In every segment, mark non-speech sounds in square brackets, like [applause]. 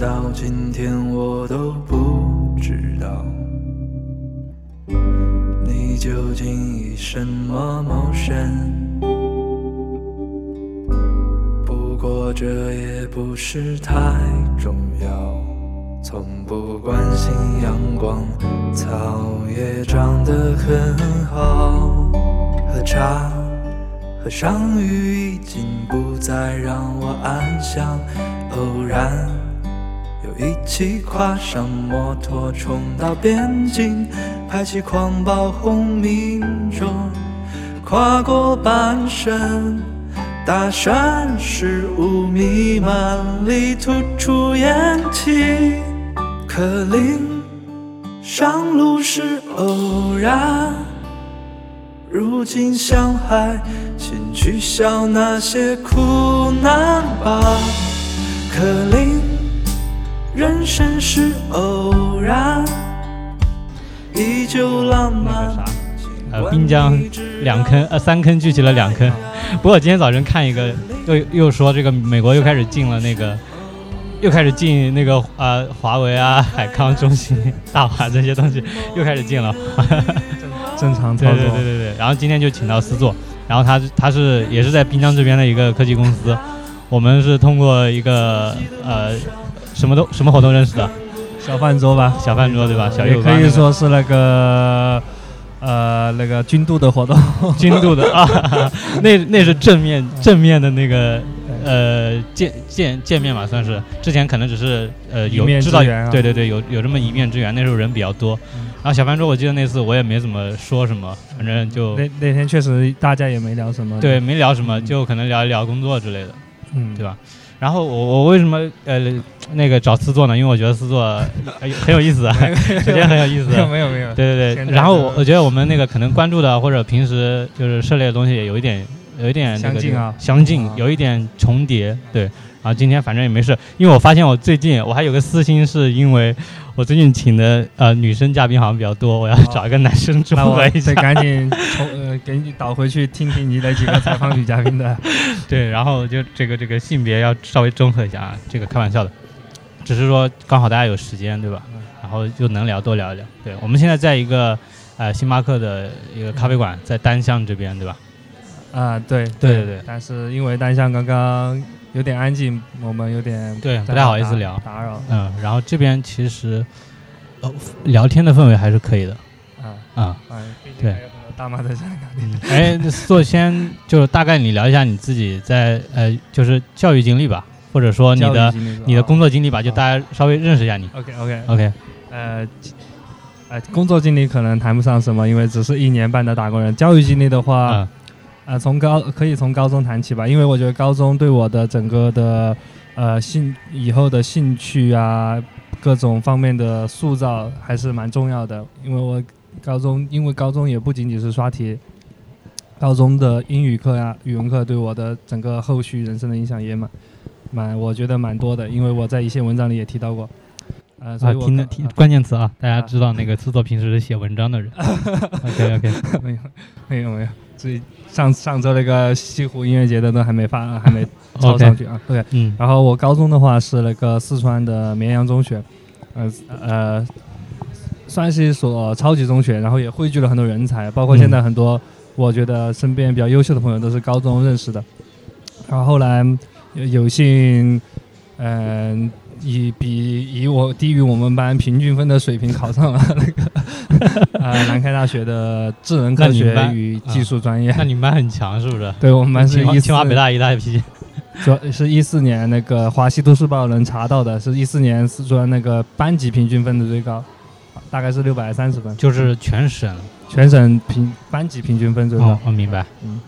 到今天我都不知道，你究竟以什么谋生？不过这也不是太重要，从不关心阳光，草也长得很好，喝茶。和上雨已经不再让我安详，偶然又一起跨上摩托冲到边境，排起狂暴轰鸣中，跨过半生，大山是雾弥漫里吐出烟气，可林上路是偶然，如今向海。请取消那些苦难吧，可林人生是偶然，依旧浪漫。呃，滨江两坑呃三坑聚集了两坑。[laughs] 不过今天早晨看一个，又又说这个美国又开始进了那个，又开始进那个呃华为啊、海康、中兴、大华这些东西又开始进了。[laughs] 正常操作。对对对对对。然后今天就请到思座。然后他他是也是在滨江这边的一个科技公司，我们是通过一个呃什么都什么活动认识的，小饭桌吧，小饭桌对吧？小也可以说是那个呃那个军度的活动，[laughs] 军度的啊，[laughs] 那那是正面正面的那个呃见见见面嘛，算是。之前可能只是呃有知道对对对有有这么一面之缘，那时候人比较多。然后小饭桌，我记得那次我也没怎么说什么，反正就那那天确实大家也没聊什么，对，没聊什么，就可能聊一聊工作之类的，嗯，对吧？然后我我为什么呃那个找四座呢？因为我觉得四座很有意思，[laughs] 首先很有意思，没有没有没有，对对对。然后我我觉得我们那个可能关注的或者平时就是涉猎的东西也有一点有一点相近啊，相近，有一点重叠，对。然后今天反正也没事，因为我发现我最近我还有个私心，是因为我最近请的呃女生嘉宾好像比较多，我要找一个男生中和一下。赶紧从呃给你倒回去听听你的几个采访女嘉宾的。[laughs] 对，然后就这个这个性别要稍微综合一下啊，这个开玩笑的，只是说刚好大家有时间对吧？然后就能聊多聊一聊。对，我们现在在一个呃星巴克的一个咖啡馆，在单向这边对吧？啊，对对对对。但是因为单向刚刚。有点安静，我们有点对不太好意思聊打扰。嗯，然后这边其实，呃，聊天的氛围还是可以的。啊啊，对，大妈在这里聊天。哎，做先就大概你聊一下你自己在呃，就是教育经历吧，或者说你的你的工作经历吧，就大家稍微认识一下你。OK OK OK。呃，呃，工作经历可能谈不上什么，因为只是一年半的打工人。教育经历的话。啊，从高可以从高中谈起吧，因为我觉得高中对我的整个的呃兴以后的兴趣啊，各种方面的塑造还是蛮重要的。因为我高中，因为高中也不仅仅是刷题，高中的英语课呀、语文课对我的整个后续人生的影响也蛮蛮，我觉得蛮多的。因为我在一些文章里也提到过，呃，啊，听的听关键词啊，大家知道那个制作平时是写文章的人。[laughs] OK OK，[laughs] 没有没有没有。所以上上周那个西湖音乐节的都还没发，还没 [laughs] 抄上去啊。OK，嗯。然后我高中的话是那个四川的绵阳中学，呃呃，算是一所超级中学，然后也汇聚了很多人才，包括现在很多我觉得身边比较优秀的朋友都是高中认识的。然后后来有幸，嗯。以比以我低于我们班平均分的水平考上了那个呃 [laughs] 南开大学的智能科学与技术专业。那你们班很强是不是？对我们班是一清华北大一大批。主要是一四年那个华西都市报能查到的，是一四年四川那个班级平均分的最高，大概是六百三十分。就是全省全省平班级平均分最高。我明白。嗯。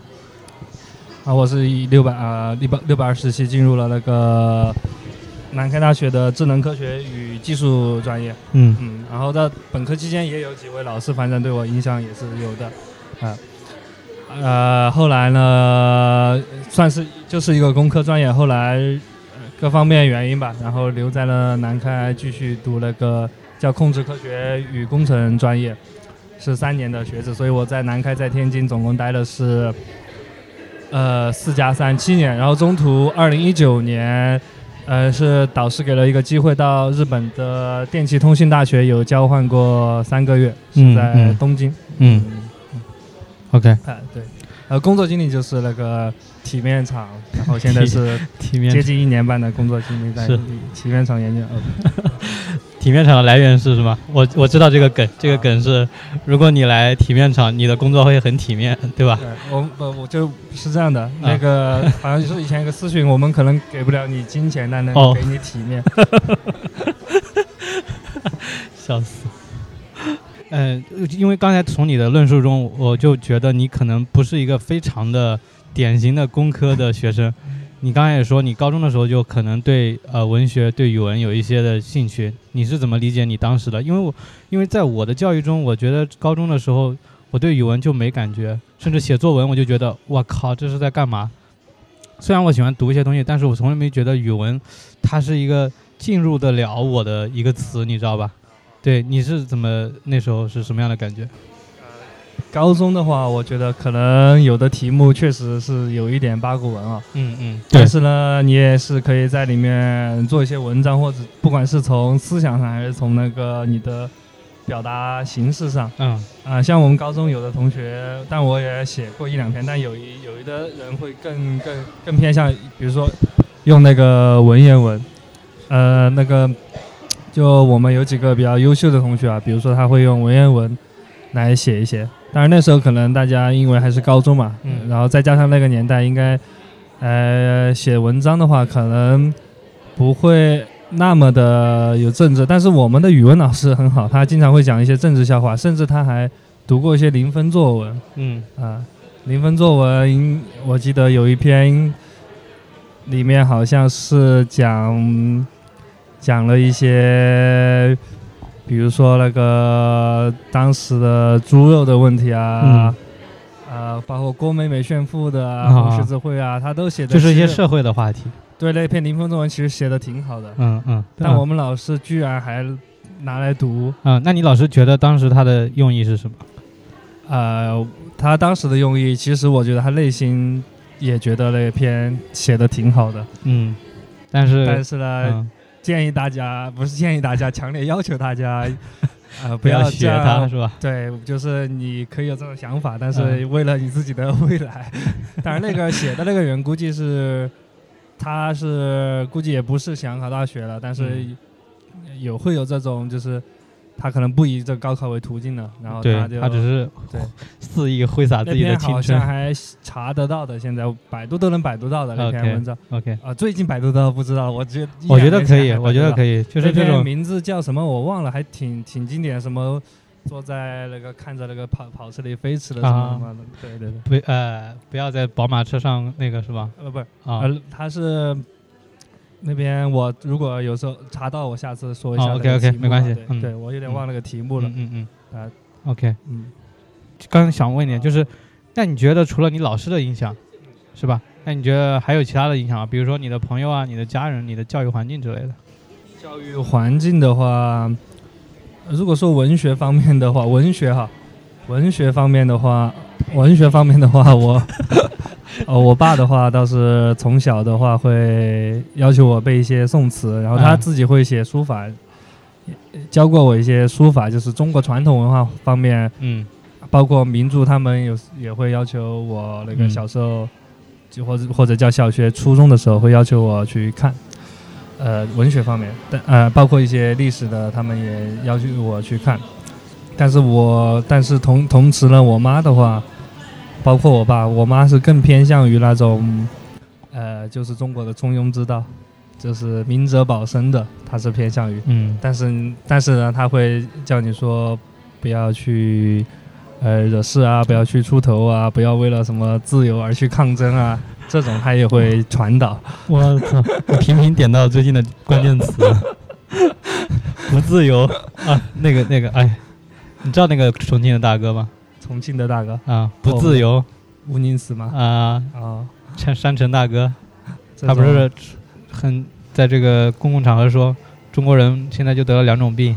啊，我是以六百啊六百六百二十七进入了那个。南开大学的智能科学与技术专业，嗯。嗯，然后在本科期间也有几位老师，反正对我影响也是有的，啊，呃，后来呢，算是就是一个工科专业，后来各方面原因吧，然后留在了南开继续读了个叫控制科学与工程专业，是三年的学制，所以我在南开在天津总共待的是，呃，四加三七年，然后中途二零一九年。呃，是导师给了一个机会到日本的电气通信大学有交换过三个月，是在东京。嗯，OK。啊，对。呃，工作经历就是那个体面厂，然后现在是体面接近一年半的工作经历在体面厂研究。[laughs] [laughs] [laughs] 体面厂的来源是什么？我我知道这个梗，这个梗是，如果你来体面厂，你的工作会很体面，对吧？对，我我我就是这样的。那个好像就是以前一个私讯，我们可能给不了你金钱，但能给你体面。[laughs] 笑死。嗯，因为刚才从你的论述中，我就觉得你可能不是一个非常的典型的工科的学生。你刚才也说，你高中的时候就可能对呃文学、对语文有一些的兴趣，你是怎么理解你当时的？因为我因为在我的教育中，我觉得高中的时候我对语文就没感觉，甚至写作文我就觉得我靠这是在干嘛？虽然我喜欢读一些东西，但是我从来没觉得语文它是一个进入得了我的一个词，你知道吧？对，你是怎么那时候是什么样的感觉？高中的话，我觉得可能有的题目确实是有一点八股文啊。嗯嗯。但是呢，你也是可以在里面做一些文章，或者不管是从思想上，还是从那个你的表达形式上。嗯。啊，像我们高中有的同学，但我也写过一两篇，但有一有一的人会更更更偏向，比如说用那个文言文。呃，那个就我们有几个比较优秀的同学啊，比如说他会用文言文来写一些。当然那时候可能大家因为还是高中嘛，嗯，然后再加上那个年代应该，呃，写文章的话可能不会那么的有政治，但是我们的语文老师很好，他经常会讲一些政治笑话，甚至他还读过一些零分作文，嗯啊，零分作文我记得有一篇里面好像是讲讲了一些。比如说那个当时的猪肉的问题啊，呃，包括郭美美炫富的啊，红十字会啊，他都写的，就是一些社会的话题。对，那篇零分作文其实写的挺好的。嗯嗯。但我们老师居然还拿来读。嗯，那你老师觉得当时他的用意是什么？呃，他当时的用意，其实我觉得他内心也觉得那篇写的挺好的。嗯，但是但是呢。建议大家不是建议大家，强烈要求大家，[laughs] 呃，不要学他，是吧？对，就是你可以有这种想法，但是为了你自己的未来。[laughs] 当然，那个写的那个人估计是，他是估计也不是想考大学了，但是有会有这种就是。他可能不以这高考为途径了，然后他就他只是对肆意挥洒自己的青春。好像还查得到的，现在百度都能百度到的那篇文章。OK 啊，最近百度到不知道，我觉我觉得可以，我觉得可以，就是这种名字叫什么我忘了，还挺挺经典，什么坐在那个看着那个跑跑车里飞驰的什么什么的，对对对，不呃不要在宝马车上那个是吧？呃不是啊，他是。那边我如果有时候查到，我下次说一下。OK OK，没关系。嗯，对我有点忘了个题目了。嗯嗯嗯。啊，OK。嗯。刚想问一点，就是，那你觉得除了你老师的影响，是吧？那你觉得还有其他的影响吗？比如说你的朋友啊、你的家人、你的教育环境之类的。教育环境的话，如果说文学方面的话，文学哈，文学方面的话，文学方面的话，我。[laughs] 呃，我爸的话倒是从小的话会要求我背一些宋词，然后他自己会写书法，教过我一些书法，就是中国传统文化方面，嗯，包括名著，他们有也会要求我那个小时候，就或者或者叫小学、初中的时候会要求我去看，呃，文学方面，但呃，包括一些历史的，他们也要求我去看，但是我但是同同时呢，我妈的话。包括我爸、我妈是更偏向于那种，呃，就是中国的中庸之道，就是明哲保身的，他是偏向于。嗯。但是，但是呢，他会叫你说，不要去，呃，惹事啊，不要去出头啊，不要为了什么自由而去抗争啊，这种他也会传导。我操！频频点到最近的关键词，[laughs] 不自由啊，那个那个，哎，你知道那个重庆的大哥吗？重庆的大哥。啊，不自由，吴宁死嘛？啊啊，山山城大哥，他不是很在这个公共场合说中国人现在就得了两种病，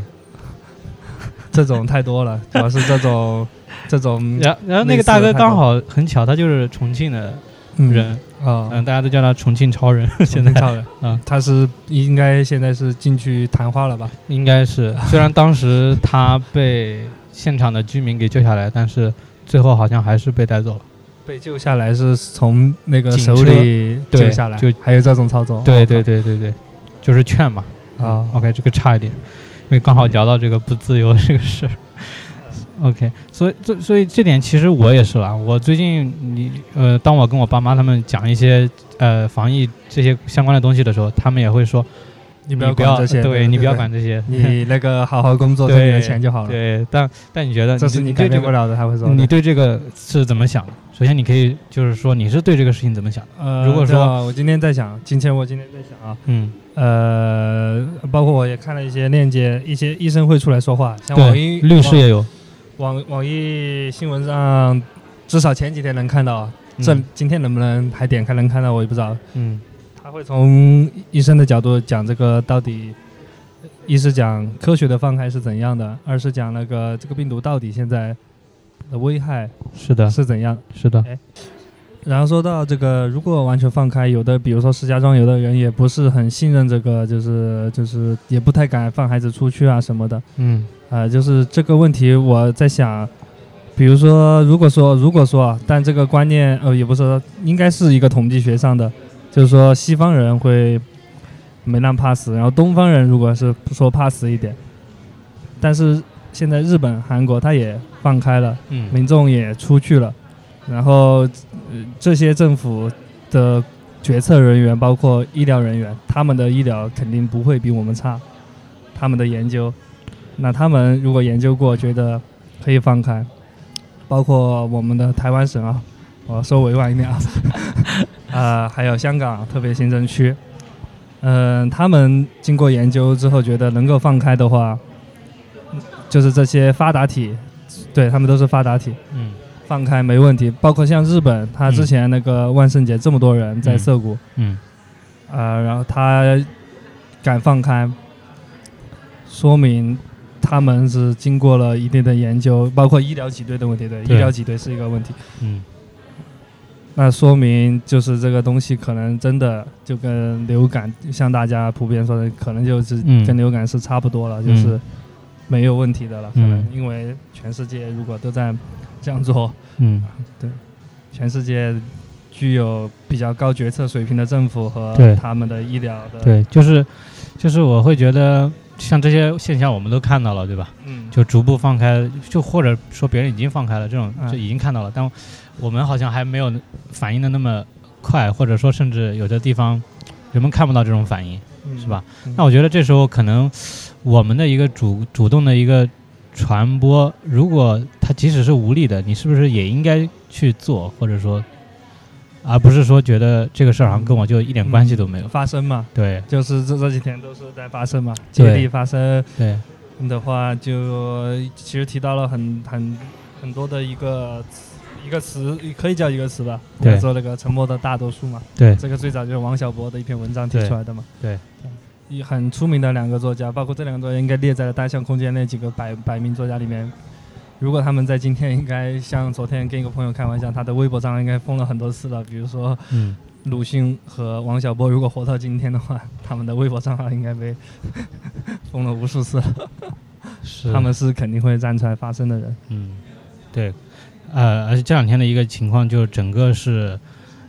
这种太多了，[laughs] 主要是这种 [laughs] 这种。然然后那个大哥刚好很巧，他就是重庆的，人。啊，嗯，大家都叫他重庆超人，现在。超人。啊，[laughs] 他是应该现在是进去谈话了吧？应该是，虽然当时他被现场的居民给救下来，但是最后好像还是被带走了。被救下来是从那个手里救下来，就还有这种操作？对对对对对，就是劝嘛。啊，OK，这个差一点，因为刚好聊到这个不自由这个事儿。OK，所以这所以这点其实我也是啦。我最近你呃，当我跟我爸妈他们讲一些呃防疫这些相关的东西的时候，他们也会说，你不要管这些，对你不要管这些，你 [laughs] 那个好好工作挣点钱就好了。对，但但你觉得这是你改变不了的，他会说。你对这个是怎么想的？首先你可以就是说你是对这个事情怎么想？呃，如果说我今天在想，今天我今天在想啊，嗯。呃，包括我也看了一些链接，一些医生会出来说话，像网易律师也有，网网易新闻上至少前几天能看到，这今天能不能还点开能看到我也不知道。嗯，他会从医生的角度讲这个到底，一是讲科学的放开是怎样的，二是讲那个这个病毒到底现在的危害是的是怎样，是的。然后说到这个，如果完全放开，有的比如说石家庄，有的人也不是很信任这个，就是就是也不太敢放孩子出去啊什么的。嗯，啊，就是这个问题，我在想，比如说，如果说如果说，但这个观念，呃，也不是，应该是一个统计学上的，就是说西方人会没那么怕死，然后东方人如果是说怕死一点，但是现在日本、韩国他也放开了，嗯，民众也出去了。然后，这些政府的决策人员，包括医疗人员，他们的医疗肯定不会比我们差。他们的研究，那他们如果研究过，觉得可以放开，包括我们的台湾省啊，我说委婉一点啊，啊，还有香港特别行政区，嗯，他们经过研究之后，觉得能够放开的话，就是这些发达体，对他们都是发达体，嗯。放开没问题，包括像日本，他之前那个万圣节这么多人在涩谷，嗯，啊，然后他敢放开，说明他们是经过了一定的研究，包括医疗挤兑的问题，对，医疗挤兑是一个问题，嗯，那说明就是这个东西可能真的就跟流感，像大家普遍说的，可能就是跟流感是差不多了，就是没有问题的了，可能因为全世界如果都在。这样做，嗯，对，全世界具有比较高决策水平的政府和他们的医疗的，对，就是，就是我会觉得像这些现象我们都看到了，对吧？嗯，就逐步放开，就或者说别人已经放开了，这种就已经看到了，但我们好像还没有反应的那么快，或者说甚至有的地方人们看不到这种反应，是吧？那我觉得这时候可能我们的一个主主动的一个。传播，如果它即使是无力的，你是不是也应该去做，或者说，而不是说觉得这个事儿好像跟我就一点关系都没有发生嘛？对，就是这这几天都是在发生嘛，接力发生。对，的话就其实提到了很很很多的一个一个词，可以叫一个词吧，叫做那个沉默的大多数嘛。对，这个最早就是王小波的一篇文章提出来的嘛。对。一很出名的两个作家，包括这两个作家应该列在了单向空间那几个百百名作家里面。如果他们在今天，应该像昨天跟一个朋友开玩笑，他的微博账应该封了很多次了。比如说，嗯，鲁迅和王小波如果活到今天的话，他们的微博账号应该被 [laughs] 封了无数次了。是，他们是肯定会站出来发声的人。嗯，对，呃，而且这两天的一个情况，就整个是，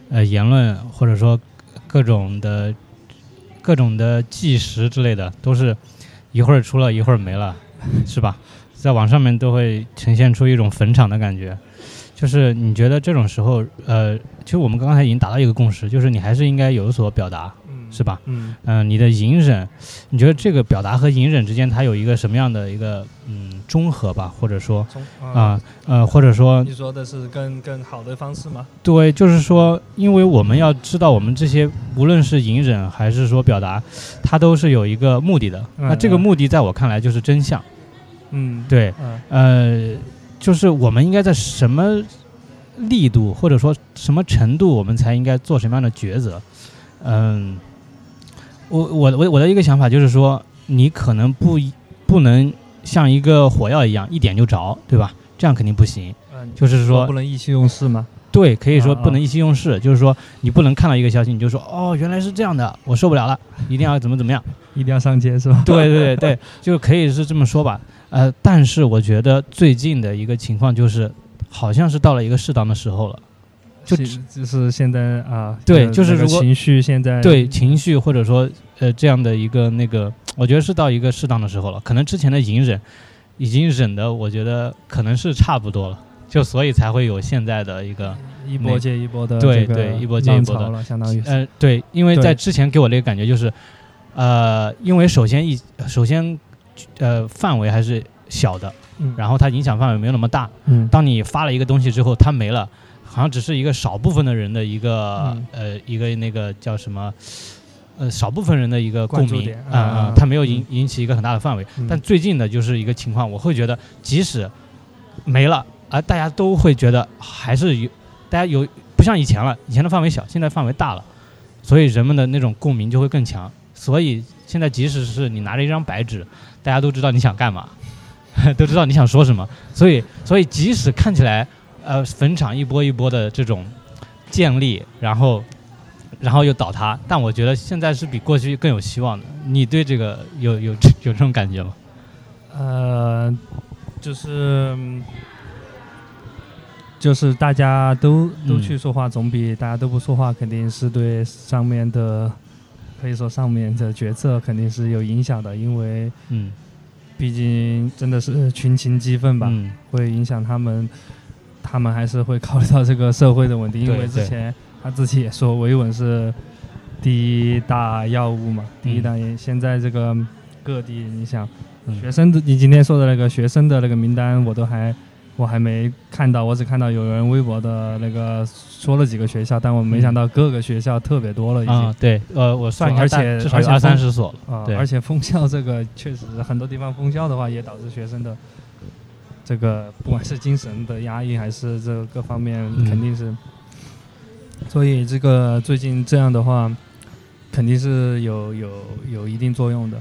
呃，言论或者说各种的。各种的计时之类的，都是一会儿出了一会儿没了，是吧？在网上面都会呈现出一种坟场的感觉。就是你觉得这种时候，呃，其实我们刚才已经达到一个共识，就是你还是应该有所表达。是吧？嗯嗯，你的隐忍，你觉得这个表达和隐忍之间，它有一个什么样的一个嗯中和吧？或者说啊呃，或者说你说的是更更好的方式吗？对，就是说，因为我们要知道，我们这些无论是隐忍还是说表达，它都是有一个目的的。那这个目的在我看来就是真相。嗯，对，呃，就是我们应该在什么力度或者说什么程度，我们才应该做什么样的抉择？嗯。我我我我的一个想法就是说，你可能不不能像一个火药一样一点就着，对吧？这样肯定不行。嗯，就是说不能意气用事吗？对，可以说不能意气用事，就是说你不能看到一个消息你就说哦原来是这样的，我受不了了，一定要怎么怎么样，[laughs] 一定要上街是吧？对对对对，就可以是这么说吧。呃，但是我觉得最近的一个情况就是，好像是到了一个适当的时候了，就就是现在啊，对，就是如果情绪现在对情绪或者说呃这样的一个那个，我觉得是到一个适当的时候了，可能之前的隐忍已经忍的，我觉得可能是差不多了。就所以才会有现在的一个一波接一波的对对一波接一波的，相当于呃对，因为在之前给我那个感觉就是，呃，因为首先一首先呃范围还是小的，然后它影响范围没有那么大。嗯，当你发了一个东西之后，它没了，好像只是一个少部分的人的一个呃一个那个叫什么呃少部分人的一个共鸣啊啊，它没有引引起一个很大的范围。但最近的就是一个情况，我会觉得即使没了。而大家都会觉得还是有，大家有不像以前了，以前的范围小，现在范围大了，所以人们的那种共鸣就会更强。所以现在即使是你拿着一张白纸，大家都知道你想干嘛，[laughs] 都知道你想说什么。所以，所以即使看起来呃坟场一波一波的这种建立，然后然后又倒塌，但我觉得现在是比过去更有希望的。你对这个有有有这种感觉吗？呃，就是。就是大家都都去说话，总比大家都不说话，肯定是对上面的，可以说上面的决策肯定是有影响的，因为，嗯，毕竟真的是群情激愤吧，会影响他们，他们还是会考虑到这个社会的稳定，因为之前他自己也说维稳是第一大要务嘛，第一大现在这个各地，你想学生的，你今天说的那个学生的那个名单，我都还。我还没看到，我只看到有人微博的那个说了几个学校，但我没想到各个学校特别多了已经。对，呃，我算，而且至少有二三十所了。啊，而且封校这个确实很多地方封校的话，也导致学生的这个不管是精神的压抑还是这个各方面肯定是。所以这个最近这样的话，肯定是有有有一定作用的。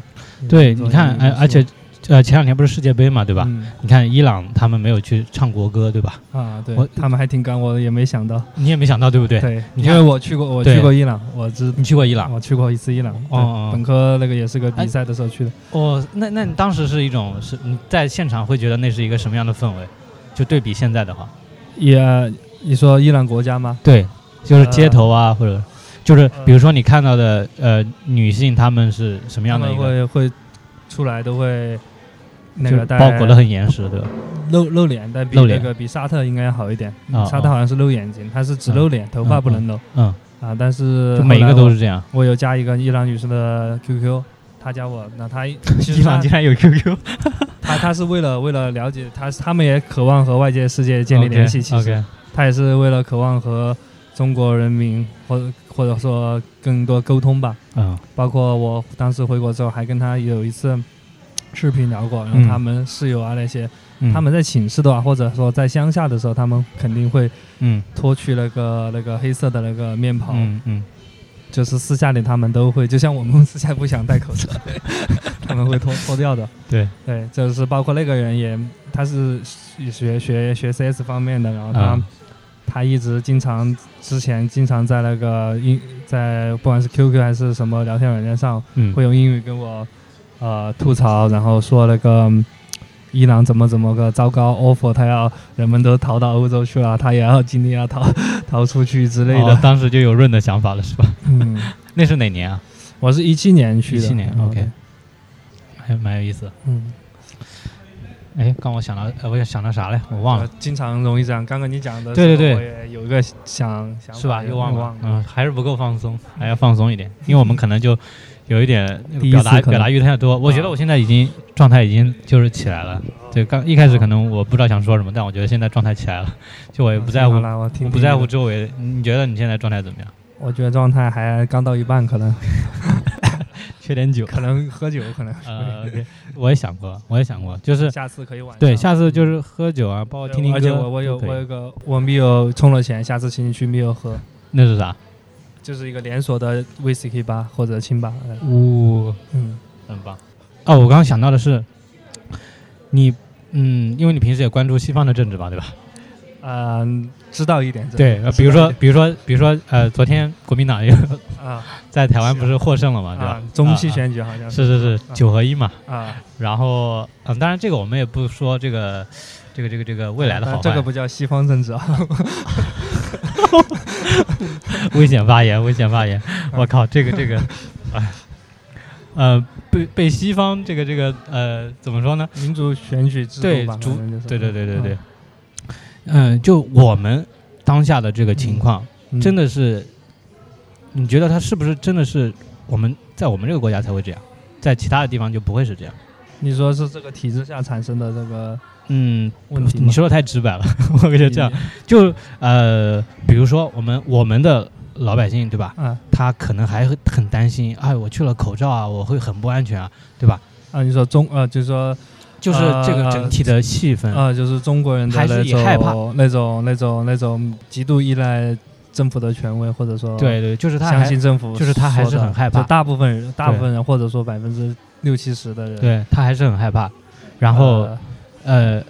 对，你看，而而且。呃，前两天不是世界杯嘛，对吧？你看伊朗他们没有去唱国歌，对吧？啊，对，他们还挺敢，我也没想到。你也没想到，对不对？对，因为我去过，我去过伊朗，我知你去过伊朗，我去过一次伊朗。哦，本科那个也是个比赛的时候去的。哦，那那你当时是一种是你在现场会觉得那是一个什么样的氛围？就对比现在的话，也你说伊朗国家吗？对，就是街头啊，或者就是比如说你看到的呃女性，她们是什么样的？会会出来都会。那个包裹的很严实，对吧？露露脸，但比那个比沙特应该要好一点。沙特好像是露眼睛，他是只露脸，头发不能露。嗯啊，但是每一个都是这样。我有加一个伊朗女生的 QQ，她加我，那她 [laughs] 伊朗竟然有 QQ，[laughs] 她她是为了为了了解，她他们也渴望和外界世界建立联系。其实她也是为了渴望和中国人民或或者说更多沟通吧。嗯，包括我当时回国之后，还跟她有一次。视频聊过，然后他们室友啊那些，他们在寝室的话，或者说在乡下的时候，他们肯定会嗯。脱去那个那个黑色的那个面袍，嗯嗯，就是私下里他们都会，就像我们私下不想戴口罩，[laughs] 他们会脱脱掉的。对。对，就是包括那个人也，他是学学学 CS 方面的，然后他他一直经常之前经常在那个英在不管是 QQ 还是什么聊天软件上，会用英语跟我。呃，吐槽，然后说那个伊朗怎么怎么个糟糕，offer 他要人们都逃到欧洲去了，他也要尽力要逃逃出去之类的。当时就有润的想法了，是吧？嗯，[laughs] 那是哪年啊？我是一七年去的。一七年，OK，还蛮有意思。嗯。哎，刚我想到，呃，我想到啥嘞？我忘了。经常容易这样。刚刚你讲的，对对对，有一个想想是吧？又忘了。嗯，还是不够放松，还要放松一点，因为我们可能就。有一点表达表达欲太多，我觉得我现在已经状态已经就是起来了。对，刚一开始可能我不知道想说什么，但我觉得现在状态起来了，就我也不在乎，我不在乎周围。你觉得你现在状态怎么样？我觉得状态还刚到一半，可能 [laughs] 缺点酒，可能喝酒，可能。呃，我也想过，我也想过，就是下次可以晚。对，下次就是喝酒啊，包括听听歌。而且我我有我有个我密友充了钱，下次请你去密友喝。那是啥？就是一个连锁的 VCK 吧或者清吧，呜，嗯，很棒。哦，我刚刚想到的是，你，嗯，因为你平时也关注西方的政治吧，对吧？嗯，知道一点。对，比如说，比如说，比如说，呃，昨天国民党又啊，[laughs] 在台湾不是获胜了嘛，对吧？中期选举好像是是是九合一嘛啊。然后，嗯，当然这个我们也不说这个，这个这个这个未来的好坏。这个不叫西方政治啊。[laughs] 危险发言，危险发言！我靠，这个这个，[laughs] 哎，呃，被被西方这个这个呃，怎么说呢？民主选举制度吧，对对对对对。嗯，就我们当下的这个情况，真的是，你觉得他是不是真的是我们在我们这个国家才会这样，在其他的地方就不会是这样？你说是这个体制下产生的这个嗯问题？你说的太直白了，[laughs] 我感觉这样就呃，比如说我们我们的老百姓对吧？嗯，他可能还很担心，哎，我去了口罩啊，我会很不安全啊，对吧？啊，你说中呃，就是说。就是这个整体的气氛啊，就是中国人的那种那种那种那种极度依赖政府的权威，或者说对对，就是他相信政府，就是他还是很害怕。大部分人，大部分人，或者说百分之六七十的人，对他还是很害怕。然后呃，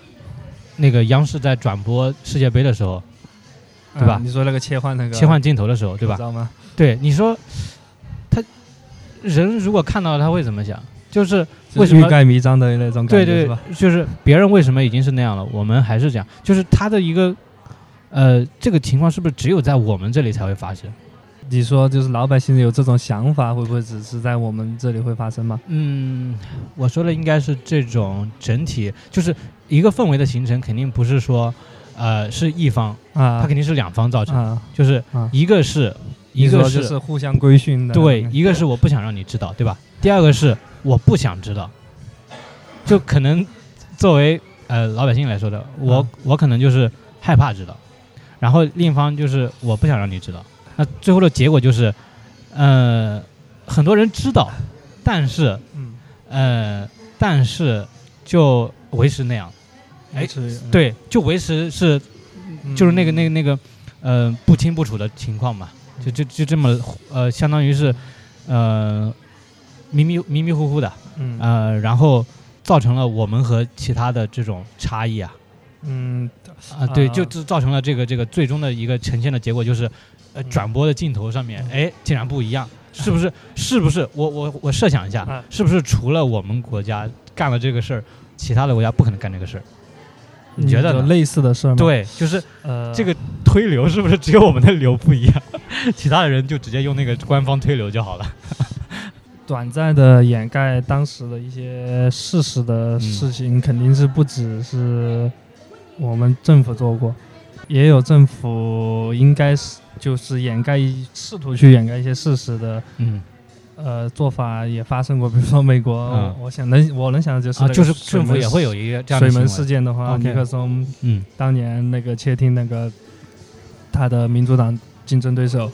那个央视在转播世界杯的时候，对吧？你说那个切换那个切换镜头的时候，对吧？对，你说他人如果看到他会怎么想？就是为什么欲盖弥彰的那种感觉，对对，就是别人为什么已经是那样了，我们还是这样。就是他的一个，呃，这个情况是不是只有在我们这里才会发生？你说，就是老百姓有这种想法，会不会只是在我们这里会发生吗？嗯，我说的应该是这种整体，就是一个氛围的形成，肯定不是说，呃，是一方啊，它肯定是两方造成，就是一个是，一个是互相规训的，对，一个是我不想让你知道，对吧？第二个是。我不想知道，就可能作为呃老百姓来说的，我我可能就是害怕知道，然后另一方就是我不想让你知道，那最后的结果就是，呃，很多人知道，但是，呃，但是就维持那样，哎，对，就维持是，就是那个那个那个，呃，不清不楚的情况嘛，就就就这么，呃，相当于是，呃。迷迷迷迷糊糊的，嗯呃，然后造成了我们和其他的这种差异啊，嗯啊对，就就造成了这个这个最终的一个呈现的结果就是，呃，转播的镜头上面，哎，竟然不一样，是不是？是不是？我我我设想一下，是不是除了我们国家干了这个事儿，其他的国家不可能干这个事儿？你觉得类似的事儿吗？对，就是呃，这个推流是不是只有我们的流不一样，[laughs] 其他的人就直接用那个官方推流就好了？[laughs] 短暂的掩盖当时的一些事实的事情，肯定是不只是我们政府做过，也有政府应该是就是掩盖，试图去掩盖一些事实的，嗯，呃，做法也发生过。比如说美国，我想能我能想的就是，就是政府也会有一个这样水门事件的话，尼克松，嗯，当年那个窃听那个他的民主党竞争对手。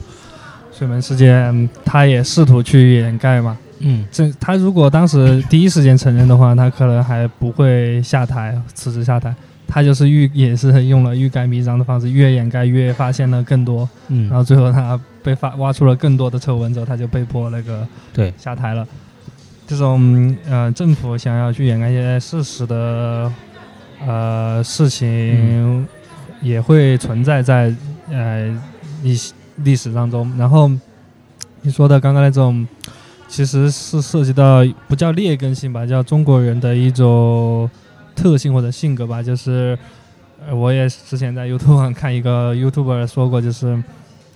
水门事件，他也试图去掩盖嘛。嗯，这他如果当时第一时间承认的话，他可能还不会下台辞职下台。他就是欲也是用了欲盖弥彰的方式，越掩盖越发现了更多。嗯，然后最后他被发挖出了更多的丑闻之后，他就被迫那个对下台了。这种呃，政府想要去掩盖一些事实的呃事情，也会存在在呃一些。历史当中，然后你说的刚刚那种，其实是涉及到不叫劣根性吧，叫中国人的一种特性或者性格吧。就是，我也之前在 YouTube 上看一个 YouTuber 说过，就是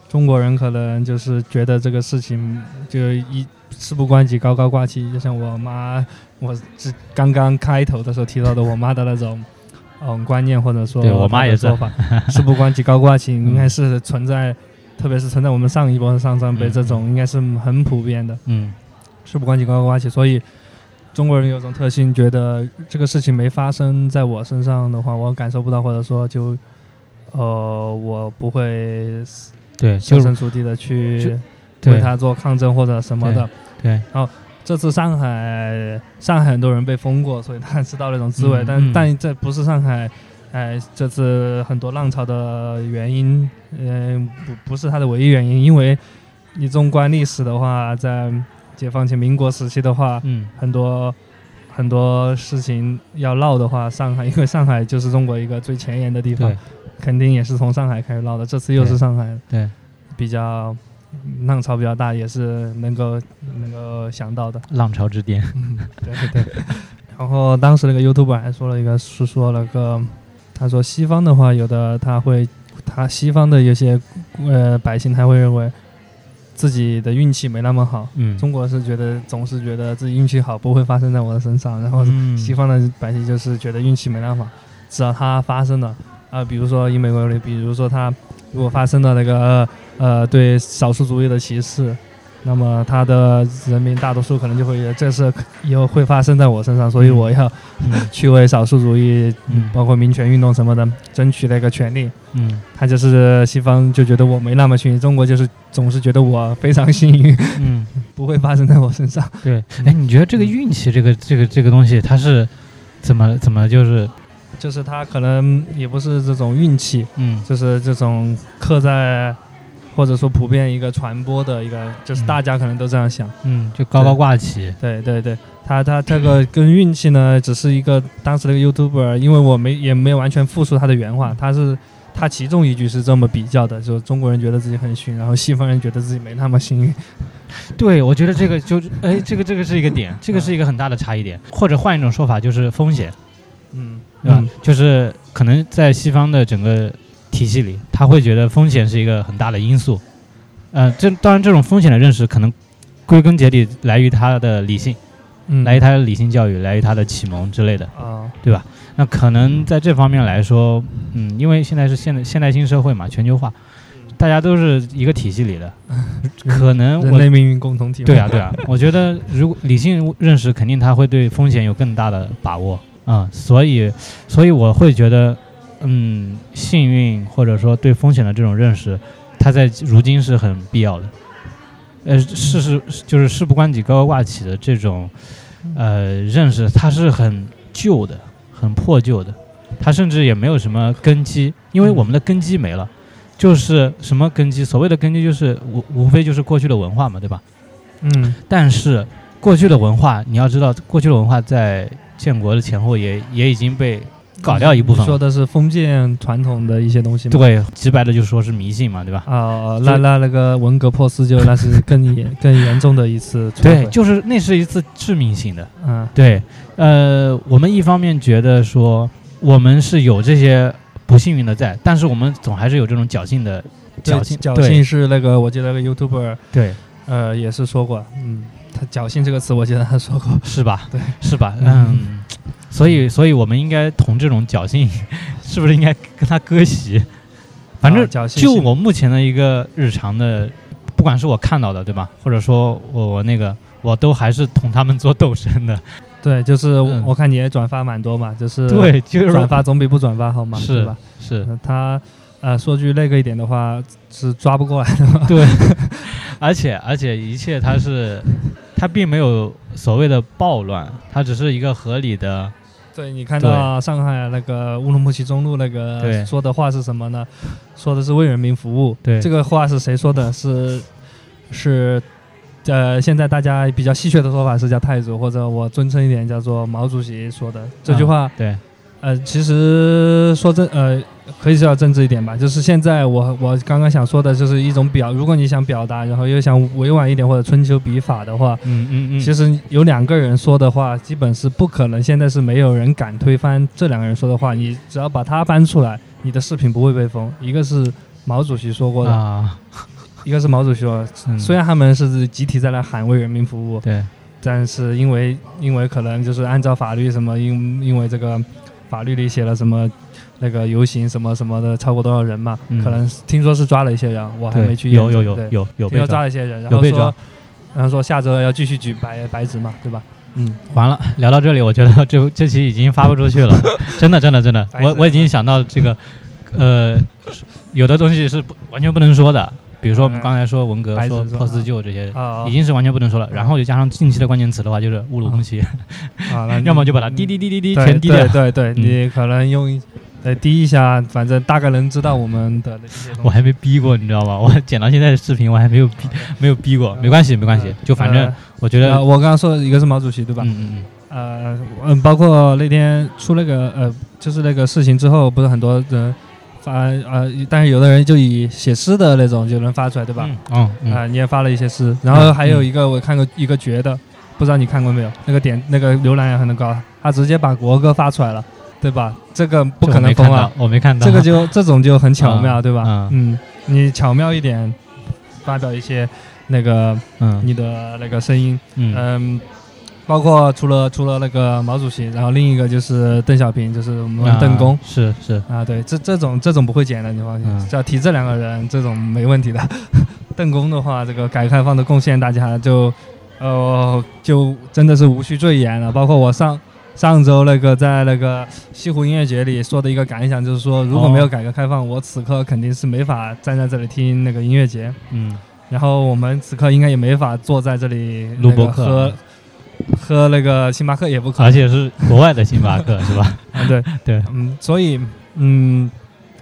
中国人可能就是觉得这个事情就一事不关己高高挂起，就像我妈，我这刚刚开头的时候提到的我妈的那种嗯 [laughs] 观念，或者说对我妈也说法，[laughs] 事不关己高挂起，应该是存在。特别是存在我们上一波上上辈这种，应该是很普遍的。嗯，事不关己高高挂起，所以中国人有种特性，觉得这个事情没发生在我身上的话，我感受不到，或者说就呃，我不会对设身处地的去为他做抗争或者什么的。对。然后这次上海，上海很多人被封过，所以他知道那种滋味。但但这不是上海。哎，这次很多浪潮的原因，嗯，不不是它的唯一原因，因为你纵观历史的话，在解放前民国时期的话，嗯，很多很多事情要闹的话，上海因为上海就是中国一个最前沿的地方，肯定也是从上海开始闹的。这次又是上海，对，比较浪潮比较大，也是能够能够想到的浪潮之巅。对对。[laughs] 然后当时那个 YouTube 还说了一个，是说了个，他说西方的话，有的他会，他西方的有些呃百姓他会认为。自己的运气没那么好，嗯，中国是觉得总是觉得自己运气好，不会发生在我的身上。然后西方的百姓就是觉得运气没那么好，只要它发生了，啊，比如说以美国为例，比如说它如果发生了那个呃对少数族裔的歧视。那么他的人民大多数可能就会，这事以后会发生在我身上，所以我要 [laughs] 去为少数主义，包括民权运动什么的争取那个权利。嗯，他就是西方就觉得我没那么幸运，中国就是总是觉得我非常幸运。嗯，[laughs] 不会发生在我身上。对，哎，你觉得这个运气，这个这个这个东西，它是怎么怎么就是，就是他可能也不是这种运气，嗯，就是这种刻在。或者说普遍一个传播的一个，就是大家可能都这样想，嗯，就高高挂起。对对对，他他这个跟运气呢，只是一个当时那个 YouTuber，因为我没也没有完全复述他的原话，他是他其中一句是这么比较的，就中国人觉得自己很幸运，然后西方人觉得自己没那么幸运。对，我觉得这个就哎，这个这个是一个点，这个是一个很大的差异点。或者换一种说法，就是风险，嗯，对吧？就是可能在西方的整个。体系里，他会觉得风险是一个很大的因素，呃，这当然这种风险的认识可能归根结底来于他的理性，来于他的理性教育，来于他的启蒙之类的，啊，对吧？那可能在这方面来说，嗯，因为现在是现代现代新社会嘛，全球化，大家都是一个体系里的，[laughs] 可能人类命运共同体，对啊，对啊，我觉得如果理性认识，肯定他会对风险有更大的把握啊，所以，所以我会觉得。嗯，幸运或者说对风险的这种认识，它在如今是很必要的。呃，事事就是事不关己高高挂起的这种呃认识，它是很旧的、很破旧的，它甚至也没有什么根基，因为我们的根基没了。就是什么根基？所谓的根基就是无无非就是过去的文化嘛，对吧？嗯。但是过去的文化，你要知道，过去的文化在建国的前后也也已经被。搞掉一部分，说的是封建传统的一些东西吗？对，直白的就说是迷信嘛，对吧？啊，那那那个文革破四旧，那是更严更严重的一次。对，就是那是一次致命性的。嗯，对，呃，我们一方面觉得说我们是有这些不幸运的在，但是我们总还是有这种侥幸的侥幸。侥幸是那个，我记得那个 YouTuber 对，呃，也是说过，嗯，他侥幸这个词，我记得他说过，是吧？对，是吧？嗯。所以，所以我们应该同这种侥幸，[laughs] 是不是应该跟他割席？反正就我目前的一个日常的，不管是我看到的，对吧？或者说我我那个，我都还是同他们做斗争的。对，就是我看你也转发蛮多嘛，就是 [laughs] 对，就是转发总比不转发好嘛，是吧？是他呃，说句那个一点的话，是抓不过来的嘛。对，[laughs] 而且而且一切他是，他并没有所谓的暴乱，他只是一个合理的。对你看到上海那个乌鲁木齐中路那个说的话是什么呢？说的是为人民服务。对，这个话是谁说的？是是呃，现在大家比较戏谑的说法是叫太祖，或者我尊称一点叫做毛主席说的这句话。对。呃，其实说真，呃，可以叫政治一点吧。就是现在我我刚刚想说的，就是一种表。如果你想表达，然后又想委婉一点或者春秋笔法的话，嗯嗯嗯，其实有两个人说的话，基本是不可能。现在是没有人敢推翻这两个人说的话。你只要把它搬出来，你的视频不会被封。一个是毛主席说过的，一个是毛主席说，[laughs] 虽然他们是集体在那喊为人民服务，对，但是因为因为可能就是按照法律什么，因因为这个。法律里写了什么？那个游行什么什么的，超过多少人嘛？可能听说是抓了一些人，我还没去。有有有有有被抓了一些人，然后说，然后说下周要继续举白白纸嘛，对吧？嗯，完了，聊到这里，我觉得这这期已经发不出去了，[laughs] 真的真的真的，我我已经想到这个，呃，有的东西是不完全不能说的。比如说我们刚才说文革、说破四旧这些，已经是完全不能说了。然后又加上近期的关键词的话，就是乌鲁木齐，[laughs] 要么就把它滴滴滴滴滴全滴掉。对对，你可能用再滴一下，反正大概能知道我们的那些。我还没逼过，你知道吧？我剪到现在的视频，我还没有逼，没有逼过。没关系，没关系，就反正我觉得，我刚刚说一个是毛主席，对吧？嗯嗯嗯。呃嗯，包括那天出那个呃，就是那个事情之后，不是很多人发呃，但是有的人就以写诗的那种就能发出来，对吧？嗯啊，你也发了一些诗，然后还有一个我看过一个绝的，不知道你看过没有？那个点那个浏览也很高，他直接把国歌发出来了。对吧？这个不可能封啊！我没看到。这个就这种就很巧妙，对吧？嗯，你巧妙一点，发表一些那个嗯你的那个声音，嗯，包括除了除了那个毛主席，然后另一个就是邓小平，就是我们邓公，是是啊，对，这这种这种不会剪的，你放心，只要提这两个人，这种没问题的。邓公的话，这个改革开放的贡献，大家就呃就真的是无需赘言了。包括我上。上周那个在那个西湖音乐节里说的一个感想，就是说如果没有改革开放，我此刻肯定是没法站在这里听那个音乐节。嗯，然后我们此刻应该也没法坐在这里录播课，喝喝那个星巴克也不可能，而且是国外的星巴克，[laughs] 是吧？对对，嗯，所以嗯，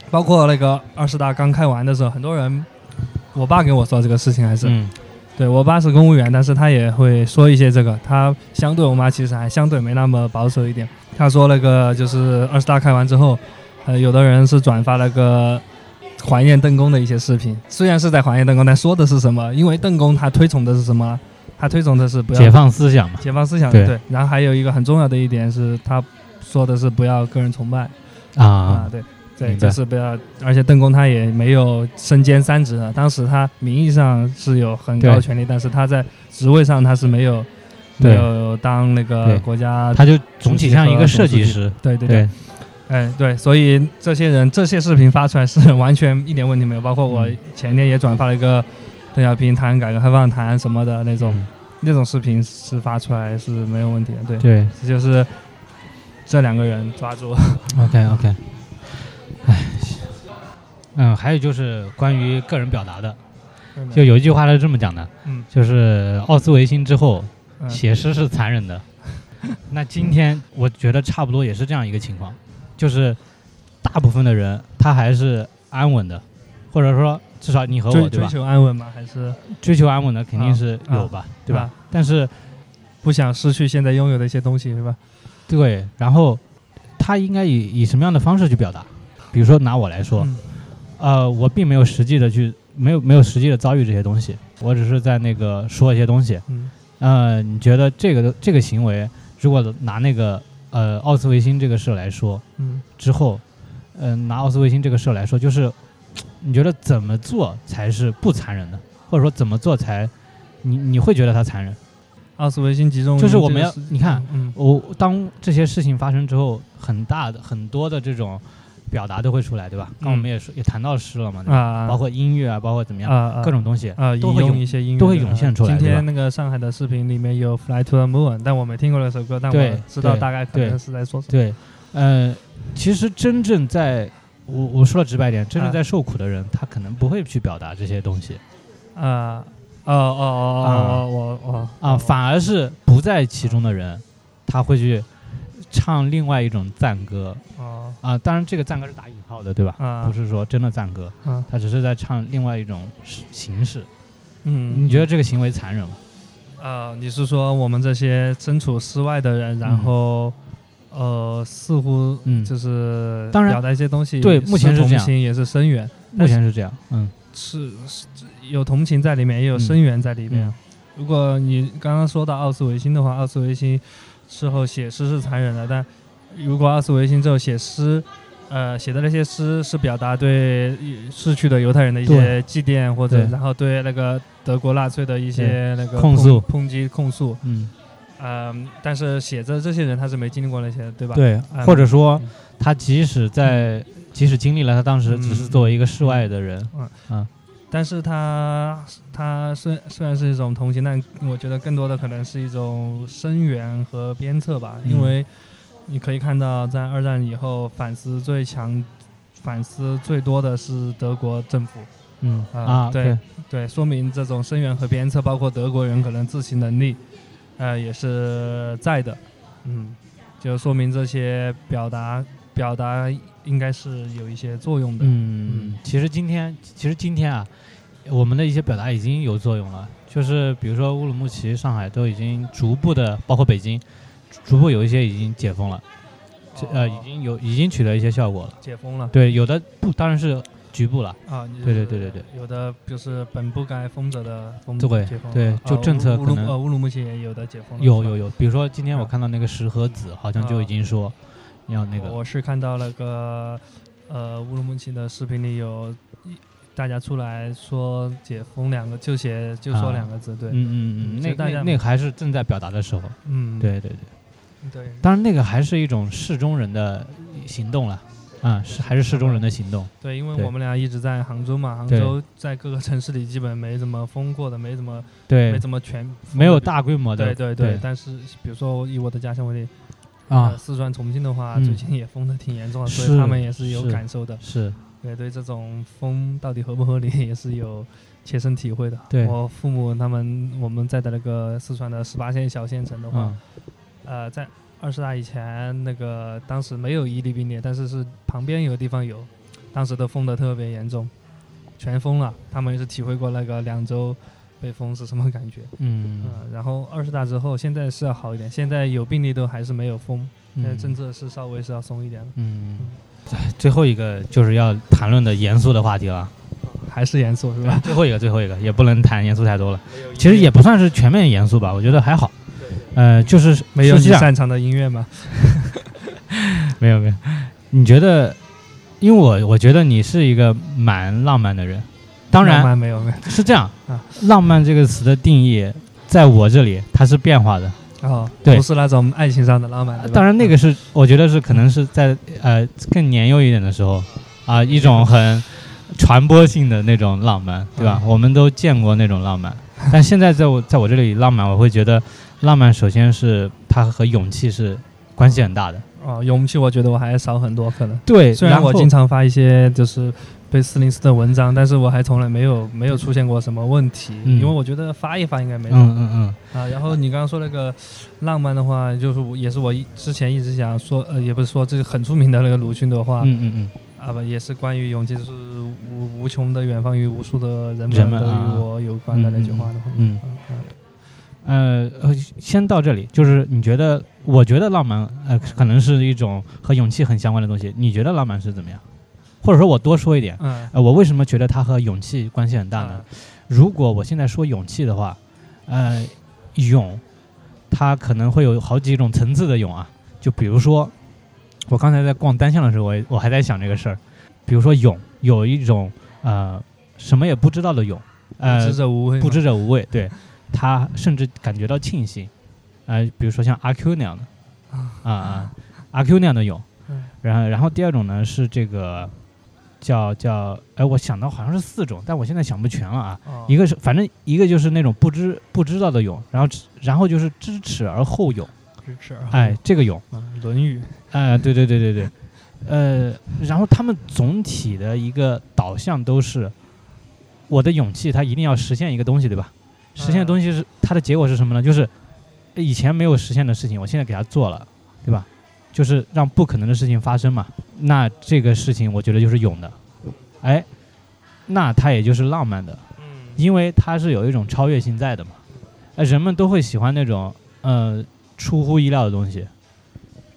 包括那个二十大刚开完的时候，很多人，我爸跟我说这个事情还是。嗯对我爸是公务员，但是他也会说一些这个。他相对我妈其实还相对没那么保守一点。他说那个就是二十大开完之后，呃，有的人是转发那个怀念邓公的一些视频。虽然是在怀念邓公，但说的是什么？因为邓公他推崇的是什么？他推崇的是不要解放思想嘛。解放思想对。然后还有一个很重要的一点是，他说的是不要个人崇拜。啊啊对。对，就是不要，而且邓公他也没有身兼三职的。当时他名义上是有很高权力，但是他在职位上他是没有没有当那个国家。他就总体上一个设计师。对对对，哎对，所以这些人这些视频发出来是完全一点问题没有。包括我前天也转发了一个邓小平谈改革开放谈什么的那种那种视频，是发出来是没有问题的。对对，这就是这两个人抓住。[laughs] OK OK。哎，嗯，还有就是关于个人表达的，就有一句话是这么讲的，嗯，就是奥斯维辛之后，写诗是残忍的。[laughs] 那今天我觉得差不多也是这样一个情况，就是大部分的人他还是安稳的，或者说至少你和我对吧？追求安稳吗？还是追求安稳的肯定是有吧，对吧？但是不想失去现在拥有的一些东西，是吧？对，然后他应该以以什么样的方式去表达？比如说拿我来说，呃，我并没有实际的去，没有没有实际的遭遇这些东西，我只是在那个说一些东西。嗯，呃，你觉得这个这个行为，如果拿那个呃奥斯维辛这个事来说，嗯，之后，嗯，拿奥斯维辛这个事来说，就是你觉得怎么做才是不残忍的，或者说怎么做才你你会觉得它残忍？奥斯维辛集中就是我们要你看，我当这些事情发生之后，很大的很多的这种。表达都会出来，对吧？刚我们也说也谈到诗了嘛，啊，包括音乐啊，包括怎么样，各种东西啊，都会用一些音乐都会涌现出来。今天那个上海的视频里面有《Fly to the Moon》，但我没听过那首歌，但我知道大概可能是在说什么。对，呃，其实真正在我我说的直白点，真正在受苦的人，他可能不会去表达这些东西。啊，哦哦哦哦，我我啊，反而是不在其中的人，他会去。唱另外一种赞歌啊，当然这个赞歌是打引号的，对吧？不是说真的赞歌，他只是在唱另外一种形式。嗯，你觉得这个行为残忍吗？呃，你是说我们这些身处室外的人，然后呃，似乎嗯。就是当然表达一些东西，对，目前是这样，也是声援，目前是这样，嗯，是是有同情在里面，也有声援在里面。如果你刚刚说到奥斯维辛的话，奥斯维辛。事后写诗是残忍的，但如果奥斯维辛之后写诗，呃，写的那些诗是表达对逝去的犹太人的一些祭奠，或者然后对那个德国纳粹的一些那个控诉、抨击、控诉，嗯，嗯，但是写着这些人他是没经历过那些，对吧？对，或者说他即使在即使经历了，他当时只是作为一个世外的人，嗯嗯。但是他他虽虽然是一种同情，但我觉得更多的可能是一种声援和鞭策吧。因为你可以看到，在二战以后，反思最强、反思最多的是德国政府。嗯啊，对对，说明这种声援和鞭策，包括德国人可能自省能力，呃，也是在的。嗯，就说明这些表达表达应该是有一些作用的。嗯，其实今天其实今天啊。我们的一些表达已经有作用了，就是比如说乌鲁木齐、上海都已经逐步的，包括北京，逐步有一些已经解封了，呃，已经有已经取得一些效果了。解封了。对，有的不当然是局部了。啊，对对对对对。有的就是本不该封着的封对解封。对，就政策可能。呃，乌鲁木齐也有的解封。有有有，比如说今天我看到那个石河子好像就已经说要那个。我是看到那个呃乌鲁木齐的视频里有。大家出来说“解封”两个，就写就说两个字，对，嗯嗯嗯，那那那还是正在表达的时候，嗯，对对对，对，当然那个还是一种事中人的行动了，啊，是还是市中人的行动，对，因为我们俩一直在杭州嘛，杭州在各个城市里基本没怎么封过的，没怎么，对，没怎么全，没有大规模的，对对对，但是比如说以我的家乡为例，啊，四川重庆的话，最近也封的挺严重的，所以他们也是有感受的，是。对对，这种封到底合不合理 [laughs] 也是有切身体会的。对。我父母他们，我们在的那个四川的十八线小县城的话，呃，在二十大以前，那个当时没有一例病例，但是是旁边有个地方有，当时都封的特别严重，全封了。他们也是体会过那个两周被封是什么感觉。嗯嗯。然后二十大之后，现在是要好一点，现在有病例都还是没有封，现在政策是稍微是要松一点嗯。嗯。最后一个就是要谈论的严肃的话题了，还是严肃是吧？最后一个，最后一个也不能谈严肃太多了。其实也不算是全面严肃吧，我觉得还好。呃，就是没有你擅长的音乐吗？[laughs] 没有没有。你觉得？因为我我觉得你是一个蛮浪漫的人。当然没有没有。是这样啊，浪漫这个词的定义，在我这里它是变化的。哦，对，不是那种爱情上的浪漫。当然，那个是我觉得是可能是在呃更年幼一点的时候啊，一种很传播性的那种浪漫，对吧？我们都见过那种浪漫，但现在在我在我这里浪漫，我会觉得浪漫首先是它和勇气是关系很大的。哦，勇气我觉得我还少很多，可能对。虽然我经常发一些就是。被四零四的文章，但是我还从来没有没有出现过什么问题，因为我觉得发一发应该没什么。嗯嗯嗯。啊，然后你刚刚说那个浪漫的话，就是也是我之前一直想说，呃，也不是说这个很出名的那个鲁迅的话。嗯嗯嗯。啊不，也是关于勇气，就是无无穷的远方与无数的人们都与我有关的那句话的话。嗯嗯。呃，先到这里，就是你觉得，我觉得浪漫，呃，可能是一种和勇气很相关的东西。你觉得浪漫是怎么样？或者说我多说一点，呃，我为什么觉得它和勇气关系很大呢？如果我现在说勇气的话，呃，勇，它可能会有好几种层次的勇啊。就比如说，我刚才在逛单向的时候，我我还在想这个事儿。比如说勇，有一种呃什么也不知道的勇，呃，不知者无畏，不知者无畏，对，他甚至感觉到庆幸，呃，比如说像阿 Q 那样的，啊。啊，阿 Q 那样的勇，然后然后第二种呢是这个。叫叫哎，我想到好像是四种，但我现在想不全了啊。一个是反正一个就是那种不知不知道的勇，然后然后就是知耻而后勇，知耻哎，这个勇，《论语》哎，对对对对对，呃，然后他们总体的一个导向都是我的勇气，它一定要实现一个东西，对吧？实现的东西是它的结果是什么呢？就是以前没有实现的事情，我现在给它做了，对吧？就是让不可能的事情发生嘛。那这个事情我觉得就是勇的，哎，那它也就是浪漫的，嗯，因为它是有一种超越性在的嘛，哎，人们都会喜欢那种呃出乎意料的东西，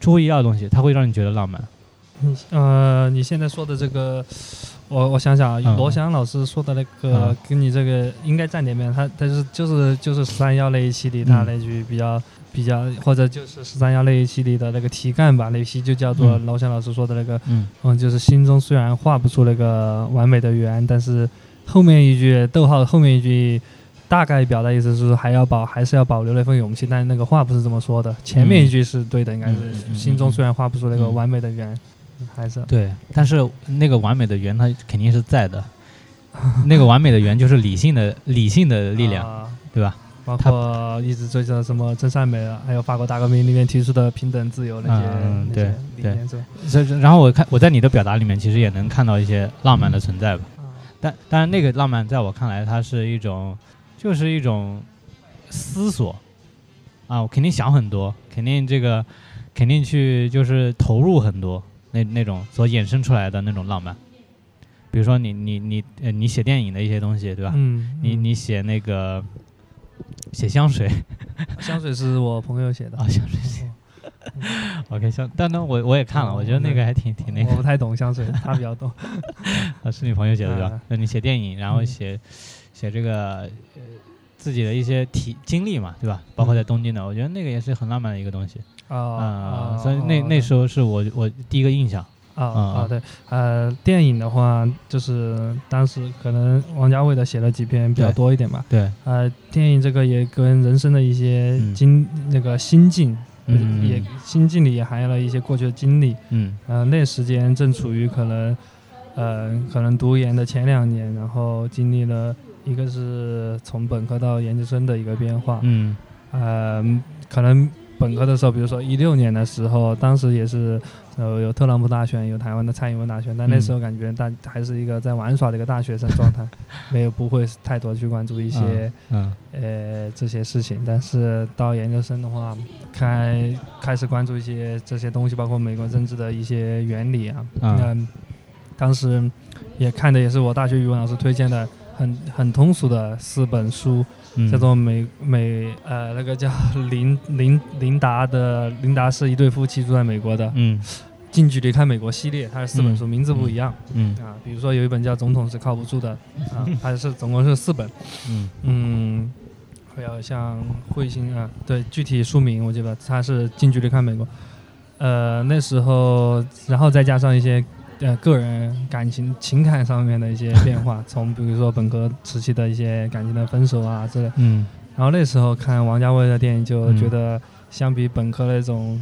出乎意料的东西，它会让你觉得浪漫。嗯呃，你现在说的这个，我我想想啊，罗翔老师说的那个跟你这个应该站点面，他他是就是就是十三幺那一期里他那句比较。比较或者就是十三幺那一期里的那个题干吧，那一期就叫做罗翔老师说的那个，嗯，就是心中虽然画不出那个完美的圆，但是后面一句逗号后面一句大概表达意思是还要保还是要保留那份勇气，但那个话不是这么说的，前面一句是对的，应该是心中虽然画不出那个完美的圆，还是对，但是那个完美的圆它肯定是在的，[laughs] 那个完美的圆就是理性的理性的力量，对吧？包括一直追着什么真善美啊，还有法国大革命里面提出的平等自由那些那些理念，这然后我看我在你的表达里面其实也能看到一些浪漫的存在吧。但当然那个浪漫在我看来，它是一种就是一种思索啊，我肯定想很多，肯定这个肯定去就是投入很多那那种所衍生出来的那种浪漫。比如说你你你呃你写电影的一些东西，对吧？嗯。你你写那个。写香水，[laughs] 香水是我朋友写的啊，香水写 [laughs] OK，香，但那，我我也看了，我觉得那个还挺挺那个。我不太懂香水，他比较懂。[laughs] 啊，是你朋友写的对吧？那你写电影，然后写写这个呃自己的一些体经历嘛，对吧？包括在东京的，我觉得那个也是很浪漫的一个东西啊。所以那那时候是我我第一个印象。啊啊对，呃，电影的话，就是当时可能王家卫的写了几篇比较多一点吧。对，呃，电影这个也跟人生的一些经那个心境，也心境里也含了一些过去的经历。嗯，呃，那时间正处于可能，呃，可能读研的前两年，然后经历了一个是从本科到研究生的一个变化。嗯，呃，可能。本科的时候，比如说一六年的时候，当时也是，呃，有特朗普大选，有台湾的蔡英文大选，但那时候感觉大还是一个在玩耍的一个大学生状态，[laughs] 没有不会太多去关注一些，嗯，呃，这些事情。但是到研究生的话，开开始关注一些这些东西，包括美国政治的一些原理啊，嗯，当时也看的也是我大学语文老师推荐的，很很通俗的四本书。叫做美美呃那个叫林林林达的林达是一对夫妻住在美国的，嗯，近距离看美国系列，它是四本书，名字不一样，嗯。啊，比如说有一本叫总统是靠不住的，[laughs] 啊，它是总共是四本，嗯。嗯，还有像彗星啊，对，具体书名我记得它是近距离看美国，呃那时候然后再加上一些。呃，个人感情、情感上面的一些变化，[laughs] 从比如说本科时期的一些感情的分手啊之类，嗯，然后那时候看王家卫的电影，就觉得相比本科那种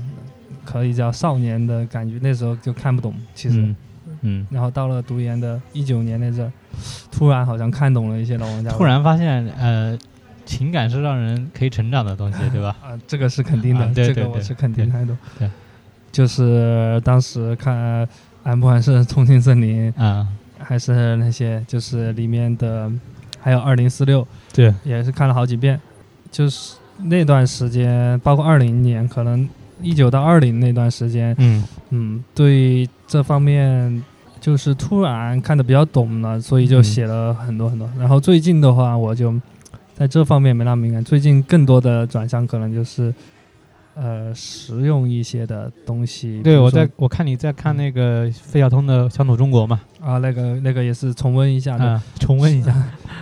可以叫少年的感觉，那时候就看不懂，其实，嗯，然后到了读研的一九年那阵，突然好像看懂了一些老王家，突然发现，呃，情感是让人可以成长的东西，对吧？[laughs] 啊，这个是肯定的，这个我是肯定态度，对，就是当时看。不管是《重庆森林》啊，还是那些，就是里面的，还有《二零四六》，对，也是看了好几遍。就是那段时间，包括二零年，可能一九到二零那段时间，嗯嗯，对这方面就是突然看的比较懂了，所以就写了很多很多。然后最近的话，我就在这方面没那么敏感。最近更多的转向可能就是。呃，实用一些的东西。对，我在我看你在看那个费孝通的《乡土中国》嘛。啊，那个那个也是重温一下的，重温一下。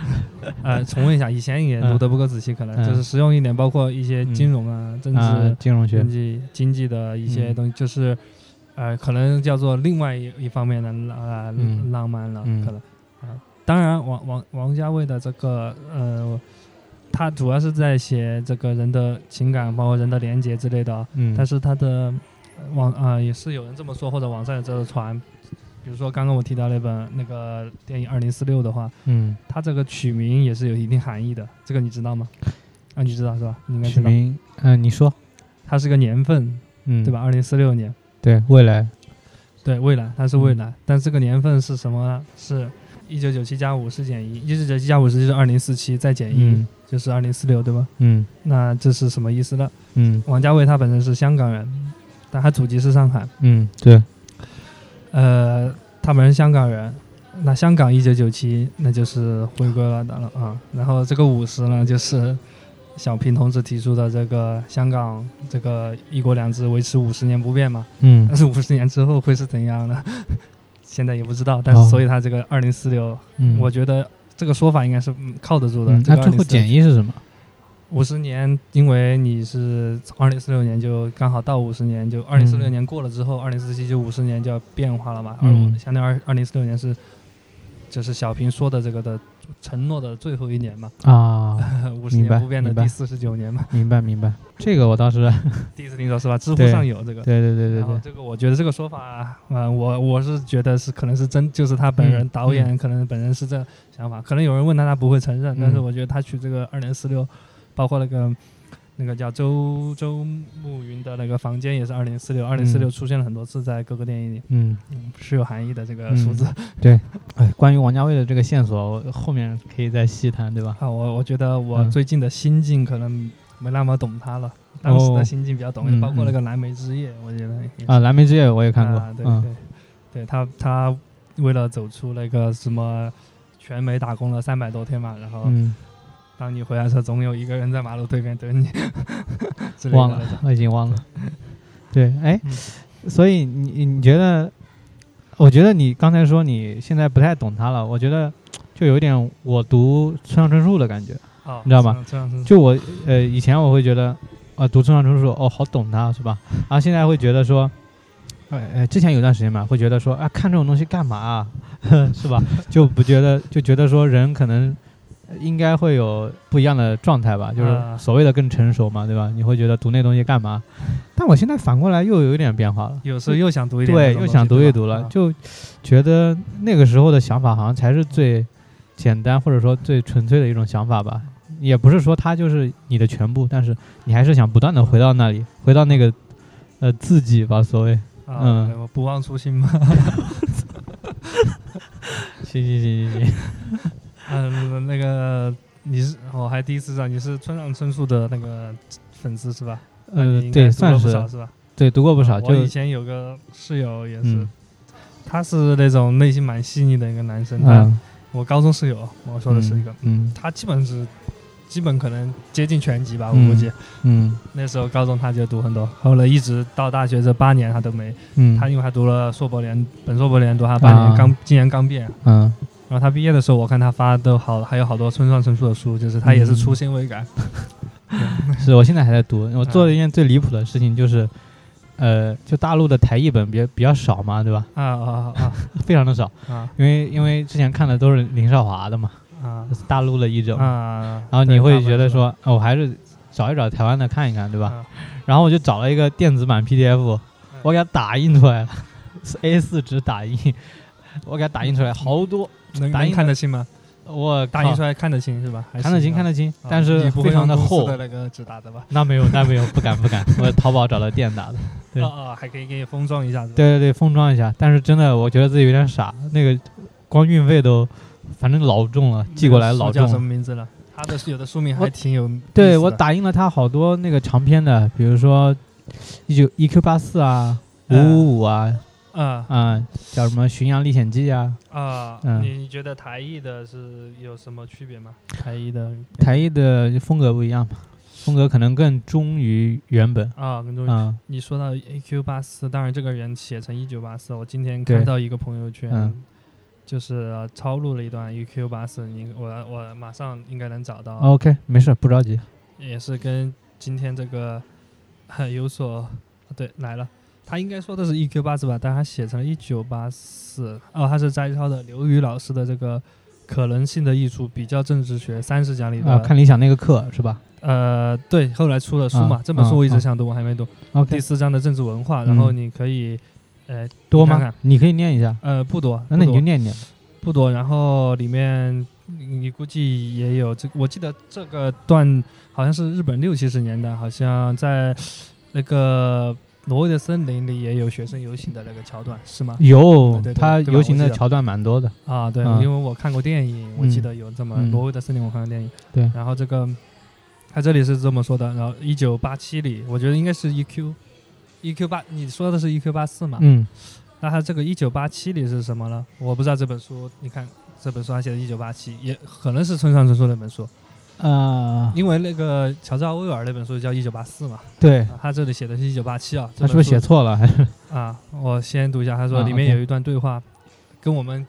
[laughs] 呃，重温一下，以前也读的不够仔细，可能就是实用一点，包括一些金融啊、政治、金融学、经济、经济的一些东西，就是呃，可能叫做另外一一方面的浪浪漫了，可能啊。当然，王王王家卫的这个呃。他主要是在写这个人的情感，包括人的连接之类的。嗯。但是他的网啊，也是有人这么说，或者网上有这个传。比如说刚刚我提到那本那个电影《二零四六》的话，嗯，它这个取名也是有一定含义的。这个你知道吗？啊，你知道是吧？你应该知道。取名，嗯，你说。它是个年份，嗯，对吧？二零四六年。对，未来。对，未来，它是未来。但这个年份是什么？是一九九七加五十减一，一九九七加五十就是二零四七再减一。就是二零四六对吧？嗯，那这是什么意思呢？嗯，王家卫他本身是香港人，但他祖籍是上海。嗯，对。呃，他本身香港人，那香港一九九七那就是回归了的了啊。然后这个五十呢，就是小平同志提出的这个香港这个一国两制维持五十年不变嘛。嗯。但是五十年之后会是怎样呢？[laughs] 现在也不知道。但是所以他这个二零四六，我觉得。这个说法应该是靠得住的。那最后减一是什么？五十年，因为你是二零四六年就刚好到五十年，就二零四六年过了之后，二零四七就五十年就要变化了嘛。嗯，相当于二二零四六年是，就是小平说的这个的。承诺的最后一年嘛。啊，[laughs] 五十年不变的第四十九年嘛，明白明白，这个我倒是 [laughs] 第一次听说是吧？知乎上有这个，对对对对对，这个我觉得这个说法，嗯，我我是觉得是可能是真，就是他本人导演可能本人是这想法，可能有人问他他不会承认，但是我觉得他取这个二零四六，包括那个。那个叫周周慕云的那个房间也是二零四六，二零四六出现了很多次在各个电影里，嗯。嗯，是有含义的这个数字。对，哎，关于王家卫的这个线索，后面可以再细谈，对吧？啊，我我觉得我最近的心境可能没那么懂他了，当时的心境比较懂，包括那个蓝莓之夜，我觉得啊，蓝莓之夜我也看过，对对，对他他为了走出那个什么全美打工了三百多天嘛，然后。当你回来时，总有一个人在马路对面等你。[laughs] 忘了，我已经忘了。对，哎，所以你你觉得？我觉得你刚才说你现在不太懂他了，我觉得就有点我读村上春树的感觉，你知道吗？就我呃以前我会觉得啊读村上春树哦好懂他是吧？然后现在会觉得说，呃之前有段时间嘛会觉得说啊看这种东西干嘛 [laughs] 是吧？就不觉得就觉得说人可能。应该会有不一样的状态吧，就是所谓的更成熟嘛，对吧？你会觉得读那东西干嘛？[laughs] 但我现在反过来又有一点变化了，有时候又想读一点，对，又想读一读了，就觉得那个时候的想法好像才是最简单或者说最纯粹的一种想法吧。也不是说它就是你的全部，但是你还是想不断的回到那里，回到那个呃自己吧，所谓，嗯，不忘初心嘛。行行行行行。嗯，那个你是我还第一次知道你是村上春树的那个粉丝是吧？嗯，对，算是是吧？对，读过不少。我以前有个室友也是，他是那种内心蛮细腻的一个男生。嗯，我高中室友，我说的是一个，嗯，他基本是基本可能接近全集吧，我估计。嗯，那时候高中他就读很多，后来一直到大学这八年他都没。嗯，他因为他读了硕博连，本硕博连读他八年，刚今年刚毕业。嗯。然后他毕业的时候，我看他发的好，还有好多村上春树的书，就是他也是初心未改。[laughs] 是我现在还在读。我做了一件最离谱的事情，就是，呃，就大陆的台译本比比较少嘛，对吧？啊啊啊！[laughs] 非常的少啊，因为因为之前看的都是林少华的嘛，啊，大陆的译者啊。然后你会觉得说，我还是找一找台湾的看一看，对吧？然后我就找了一个电子版 PDF，我给它打印出来了，A4 纸打印，我给它打印出来好多。能能看得清吗？我打印出来看得清是吧？看得清看得清，但是非常的厚。的那个纸打的吧？那没有那没有，不敢不敢。我淘宝找了店打的。对啊，还可以给你封装一下。对对对，封装一下。但是真的，我觉得自己有点傻，那个光运费都，反正老重了，寄过来老重。叫什么名字了？他的有的书名还挺有。对我打印了他好多那个长篇的，比如说一九一 Q 八四啊，五五五啊。啊啊，叫什么《巡洋历险记》啊？啊，你觉得台译的是有什么区别吗？台译的台译的风格不一样嘛，风格可能更忠于原本啊，更忠于。你说到 A Q 八四，当然这个人写成一九八四，我今天看到一个朋友圈，就是抄录了一段 E Q 八四，你我我马上应该能找到。OK，没事，不着急。也是跟今天这个 [laughs] 有所对来了。他应该说的是 E Q 八四吧，但他写成了一九八四。哦，他是摘抄的刘宇老师的这个可能性的艺术比较政治学三十讲里的。啊，看理想那个课是吧？呃，对，后来出了书嘛，这本书我一直想读，我还没读。第四章的政治文化，然后你可以，呃，多吗？你可以念一下。呃，不多，那你就念念。不多，然后里面你估计也有这，我记得这个段好像是日本六七十年代，好像在那个。挪威的森林里也有学生游行的那个桥段，是吗？有，对他游行的桥段蛮多的啊。对，因为我看过电影，我记得有这么挪威的森林，我看过电影。对，然后这个他这里是这么说的。然后一九八七里，我觉得应该是 EQ，EQ 八，你说的是 EQ 八四嘛？嗯。那他这个一九八七里是什么呢？我不知道这本书，你看这本书他写的一九八七，也可能是村上春树那本书。啊，因为那个乔治奥威尔那本书叫《一九八四》嘛，对，他这里写的是一九八七啊，他是不是写错了？还是啊，我先读一下，他说里面有一段对话，跟我们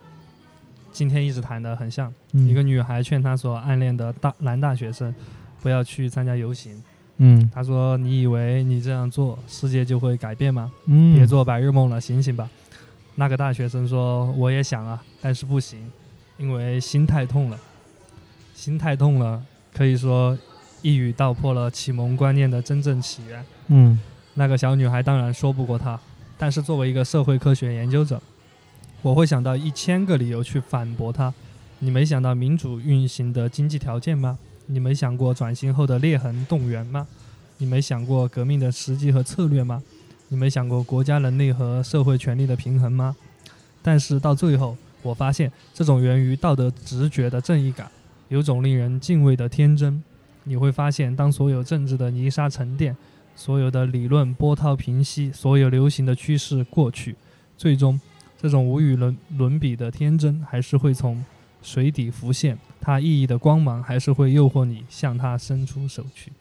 今天一直谈的很像。一个女孩劝她所暗恋的大男大学生不要去参加游行。嗯，他说：“你以为你这样做世界就会改变吗？嗯，别做白日梦了，醒醒吧。”那个大学生说：“我也想啊，但是不行，因为心太痛了，心太痛了。”可以说，一语道破了启蒙观念的真正起源。嗯，那个小女孩当然说不过他，但是作为一个社会科学研究者，我会想到一千个理由去反驳他。你没想到民主运行的经济条件吗？你没想过转型后的裂痕动员吗？你没想过革命的时机和策略吗？你没想过国家能力和社会权力的平衡吗？但是到最后，我发现这种源于道德直觉的正义感。有种令人敬畏的天真，你会发现，当所有政治的泥沙沉淀，所有的理论波涛平息，所有流行的趋势过去，最终，这种无与伦伦比的天真还是会从水底浮现，它熠熠的光芒还是会诱惑你向它伸出手去。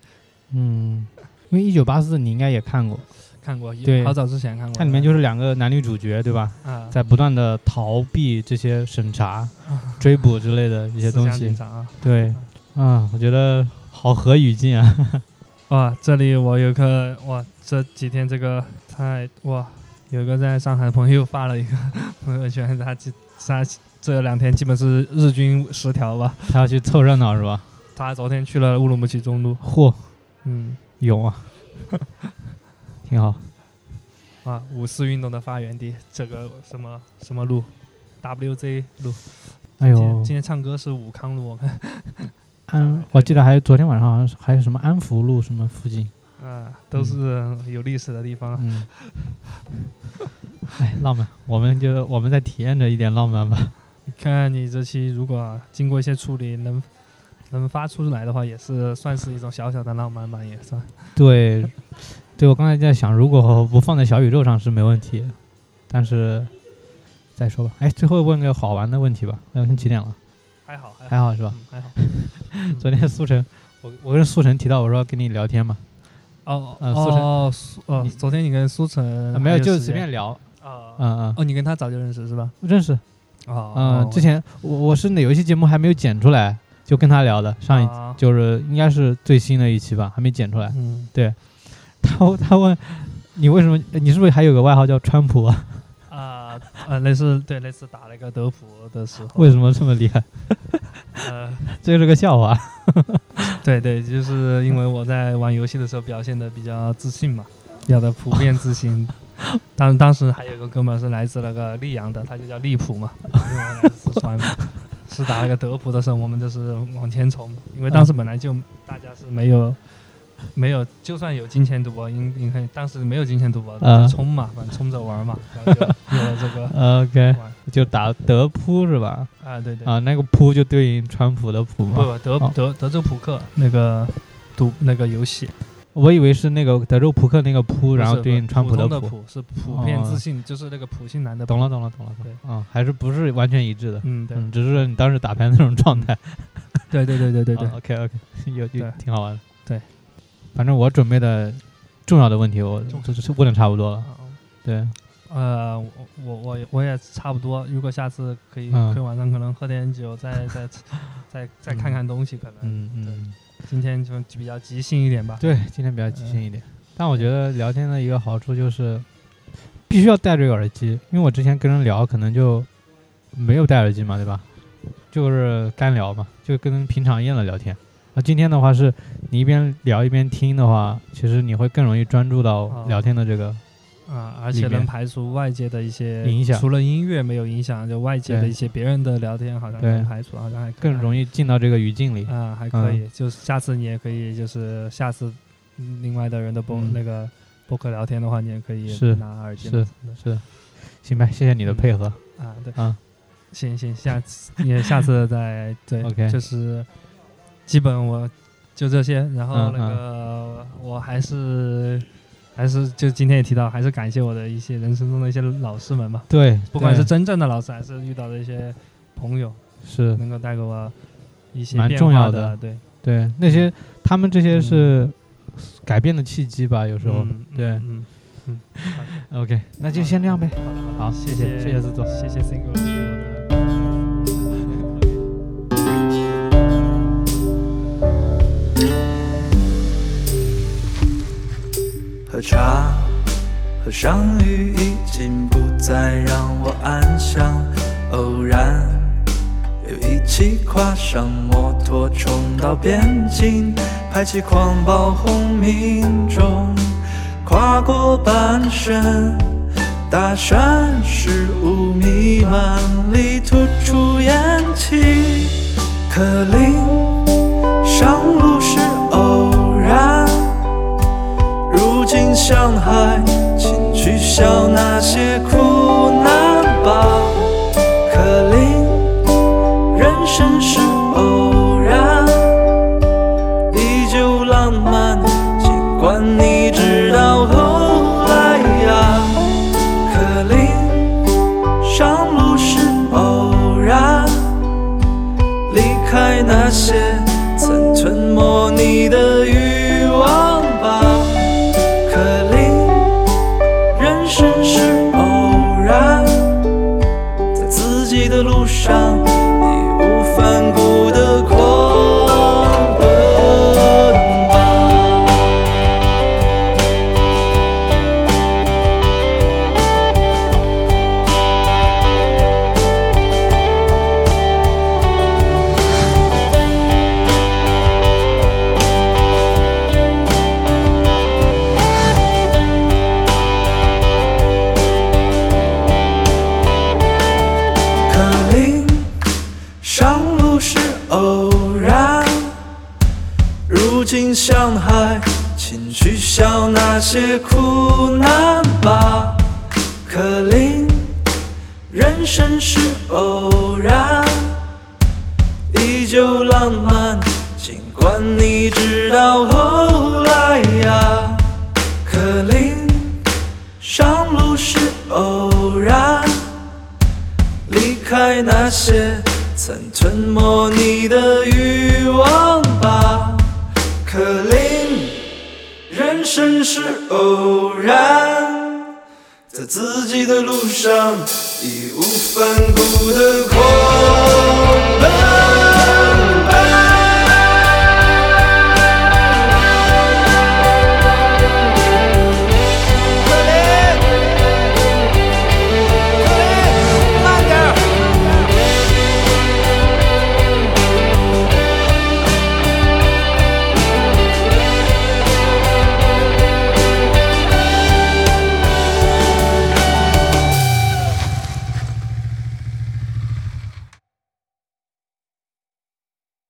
嗯，因为一九八四你应该也看过，看过，对，好早之前看过。它里面就是两个男女主角，对吧？啊，在不断的逃避这些审查、追捕之类的一些东西。对，啊，我觉得好合语境啊。[laughs] 哇，这里我有个哇，这几天这个太哇，有个在上海的朋友发了一个 [laughs] 朋友圈，他他这两天基本是日均十条吧。他要去凑热闹是吧？他昨天去了乌鲁木齐中路。嚯，嗯，有啊，[laughs] 挺好。啊，五四运动的发源地，这个什么什么路，WZ 路。哎呦，今天唱歌是武康路，我看。安，我记得还有昨天晚上好像还有什么安福路什么附近，啊，都是有历史的地方。嗯，哎，浪漫，我们就我们在体验着一点浪漫吧。看看你这期如果经过一些处理，能能发出来的话，也是算是一种小小的浪漫吧，也算。对，对我刚才在想，如果不放在小宇宙上是没问题，但是再说吧。哎，最后问个好玩的问题吧，那现几点了？还好，还好是吧？还好。[laughs] 昨天苏晨，我我跟苏晨提到，我说跟你聊天嘛。哦哦苏哦，昨天你跟苏晨没有，就随便聊。啊嗯嗯。哦，你跟他早就认识是吧？认识。哦。嗯，之前我我是哪有一期节目还没有剪出来，就跟他聊的。上一就是应该是最新的一期吧，还没剪出来。嗯。对。他他问你为什么？你是不是还有个外号叫川普啊？[laughs] 啊呃，类似对，类似打那个德普的时候。为什么这么厉害？[laughs] 呃，[laughs] 这是个笑话。对对，就是因为我在玩游戏的时候表现的比较自信嘛，比较的普遍自信。当当时还有个哥们是来自那个溧阳的，他就叫利普嘛，因为来自四川，是打那个德普的时候，我们就是往前冲，因为当时本来就大家是没有。没有，就算有金钱赌博，应应该当时没有金钱赌博，冲嘛，反正冲着玩嘛，有了这个。[laughs] OK，就打德扑是吧？啊，对对。啊，那个扑就对应川普的普嘛。不不，德德德州扑克那个赌那个游戏，我以为是那个德州扑克那个扑，然后对应川普的普。是普遍自信，就是那个普信男的。懂了懂了懂了。对，啊，还是不是完全一致的。嗯，对，只是你当时打牌那种状态。对对对对对对。OK OK，有有挺好玩的。对。反正我准备的重要的问题，我就是问的差不多了。对，呃，我我我我也差不多。如果下次可以，可以晚上可能喝点酒，再再再再看看东西，可能。嗯嗯。今天就比较即兴一点吧。对，今天比较即兴一点。但我觉得聊天的一个好处就是，必须要戴这个耳机，因为我之前跟人聊，可能就没有戴耳机嘛，对吧？就是干聊嘛，就跟平常一样的聊天。那今天的话是，你一边聊一边听的话，其实你会更容易专注到聊天的这个啊，而且能排除外界的一些影响。除了音乐没有影响，就外界的一些别人的聊天，好像能排除，好像还更容易进到这个语境里啊，还可以。就是下次你也可以，就是下次另外的人的播那个播客聊天的话，你也可以拿耳机。是是，行吧，谢谢你的配合啊，对啊，行行，下次也下次再对，[laughs] OK，就是。基本我就这些，然后那个我还是还是就今天也提到，还是感谢我的一些人生中的一些老师们嘛。对，不管是真正的老师，还是遇到的一些朋友，是能够带给我一些蛮重要的。对对，那些他们这些是改变的契机吧？有时候对，嗯嗯。[laughs] OK，那就先这样呗。好，谢谢谢谢制作，谢谢 Single。喝茶，和相遇已经不再让我安详。偶然又一起跨上摩托冲到边境，排起狂暴轰鸣中，跨过半生。大山是雾弥漫里吐出烟气，可林上路如今向海，请取消那些苦难吧。可令人生是偶